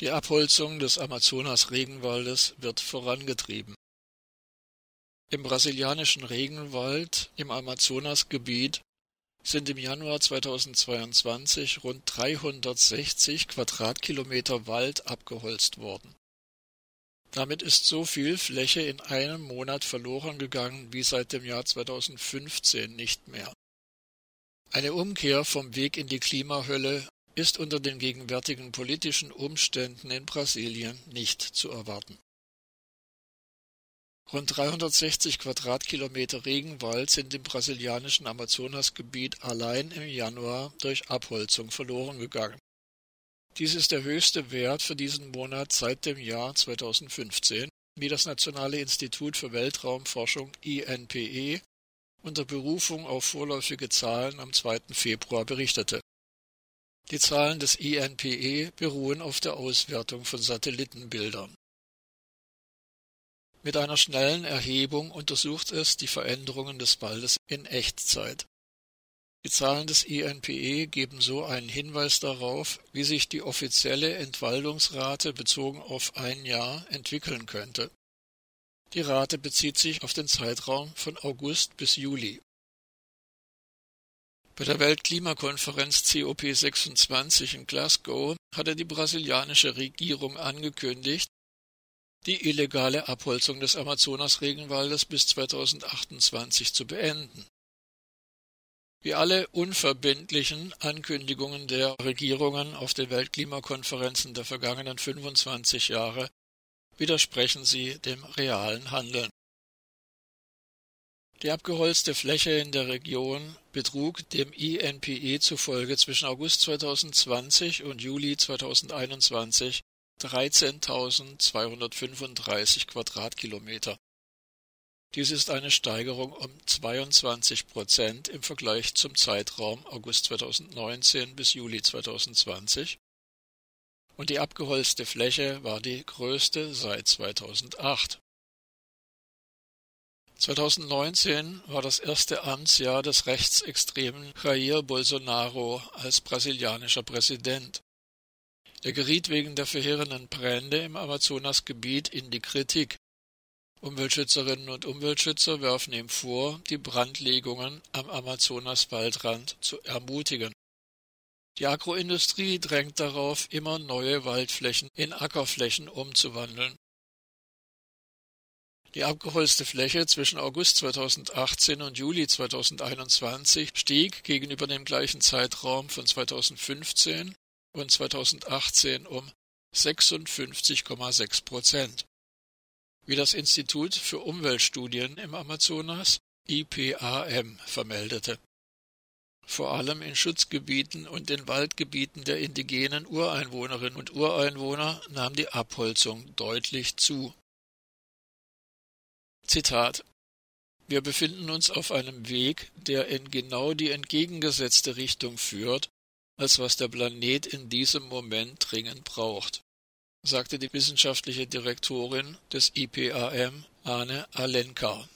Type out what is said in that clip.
Die Abholzung des Amazonas-Regenwaldes wird vorangetrieben. Im brasilianischen Regenwald im Amazonasgebiet sind im Januar 2022 rund 360 Quadratkilometer Wald abgeholzt worden. Damit ist so viel Fläche in einem Monat verloren gegangen wie seit dem Jahr 2015 nicht mehr. Eine Umkehr vom Weg in die Klimahölle ist unter den gegenwärtigen politischen Umständen in Brasilien nicht zu erwarten. Rund 360 Quadratkilometer Regenwald sind im brasilianischen Amazonasgebiet allein im Januar durch Abholzung verloren gegangen. Dies ist der höchste Wert für diesen Monat seit dem Jahr 2015, wie das Nationale Institut für Weltraumforschung INPE unter Berufung auf vorläufige Zahlen am 2. Februar berichtete die Zahlen des INPE beruhen auf der Auswertung von Satellitenbildern. Mit einer schnellen Erhebung untersucht es die Veränderungen des Waldes in Echtzeit. Die Zahlen des INPE geben so einen Hinweis darauf, wie sich die offizielle Entwaldungsrate bezogen auf ein Jahr entwickeln könnte. Die Rate bezieht sich auf den Zeitraum von August bis Juli bei der Weltklimakonferenz COP26 in Glasgow hatte die brasilianische Regierung angekündigt, die illegale Abholzung des Amazonas-Regenwaldes bis 2028 zu beenden. Wie alle unverbindlichen Ankündigungen der Regierungen auf den Weltklimakonferenzen der vergangenen 25 Jahre widersprechen sie dem realen Handeln. Die abgeholzte Fläche in der Region betrug dem INPE zufolge zwischen August 2020 und Juli 2021 13.235 Quadratkilometer. Dies ist eine Steigerung um 22 Prozent im Vergleich zum Zeitraum August 2019 bis Juli 2020 und die abgeholzte Fläche war die größte seit 2008. 2019 war das erste Amtsjahr des rechtsextremen Jair Bolsonaro als brasilianischer Präsident. Er geriet wegen der verheerenden Brände im Amazonasgebiet in die Kritik. Umweltschützerinnen und Umweltschützer werfen ihm vor, die Brandlegungen am Amazonaswaldrand zu ermutigen. Die Agroindustrie drängt darauf, immer neue Waldflächen in Ackerflächen umzuwandeln. Die abgeholzte Fläche zwischen August 2018 und Juli 2021 stieg gegenüber dem gleichen Zeitraum von 2015 und 2018 um 56,6 Prozent. Wie das Institut für Umweltstudien im Amazonas IPAM vermeldete. Vor allem in Schutzgebieten und den Waldgebieten der indigenen Ureinwohnerinnen und Ureinwohner nahm die Abholzung deutlich zu Zitat Wir befinden uns auf einem Weg, der in genau die entgegengesetzte Richtung führt, als was der Planet in diesem Moment dringend braucht, sagte die wissenschaftliche Direktorin des IPAM, Arne Alenka